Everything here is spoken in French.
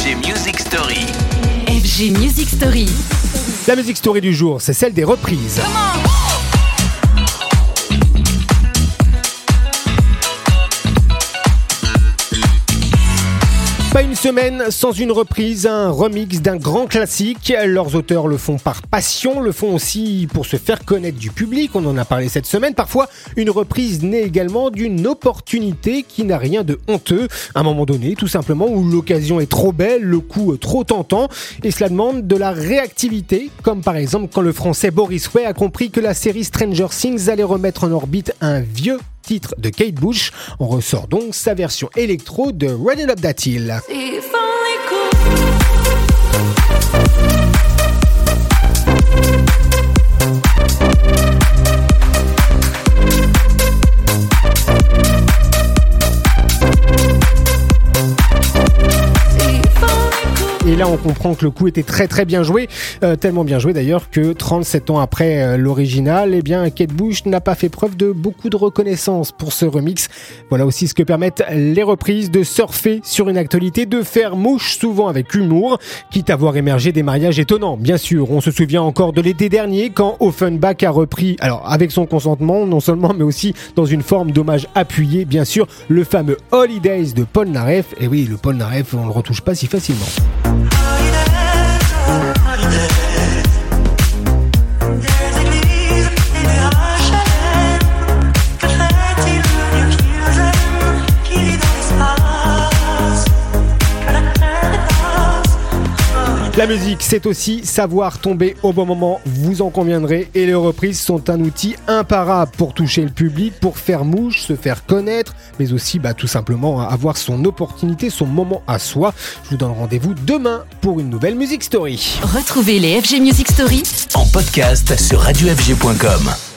FG Music Story. FG Music Story. La musique story du jour, c'est celle des reprises. Pas une semaine sans une reprise, un remix d'un grand classique. Leurs auteurs le font par passion, le font aussi pour se faire connaître du public. On en a parlé cette semaine. Parfois, une reprise naît également d'une opportunité qui n'a rien de honteux. À un moment donné, tout simplement, où l'occasion est trop belle, le coup trop tentant. Et cela demande de la réactivité, comme par exemple quand le français Boris Way a compris que la série Stranger Things allait remettre en orbite un vieux titre de Kate Bush. On ressort donc sa version électro de Running Up That Hill. Et là, on comprend que le coup était très très bien joué, euh, tellement bien joué d'ailleurs que 37 ans après euh, l'original, eh bien Kate Bush n'a pas fait preuve de beaucoup de reconnaissance pour ce remix. Voilà aussi ce que permettent les reprises de surfer sur une actualité, de faire mouche souvent avec humour, quitte à voir émerger des mariages étonnants. Bien sûr, on se souvient encore de l'été dernier quand Offenbach a repris, alors avec son consentement non seulement, mais aussi dans une forme d'hommage appuyé, bien sûr, le fameux Holidays de Paul Naref. Et oui, le Paul Naref, on le retouche pas si facilement. love. La musique, c'est aussi savoir tomber au bon moment, vous en conviendrez, et les reprises sont un outil imparable pour toucher le public, pour faire mouche, se faire connaître, mais aussi bah, tout simplement avoir son opportunité, son moment à soi. Je vous donne rendez-vous demain pour une nouvelle Music Story. Retrouvez les FG Music Story En podcast sur radiofg.com.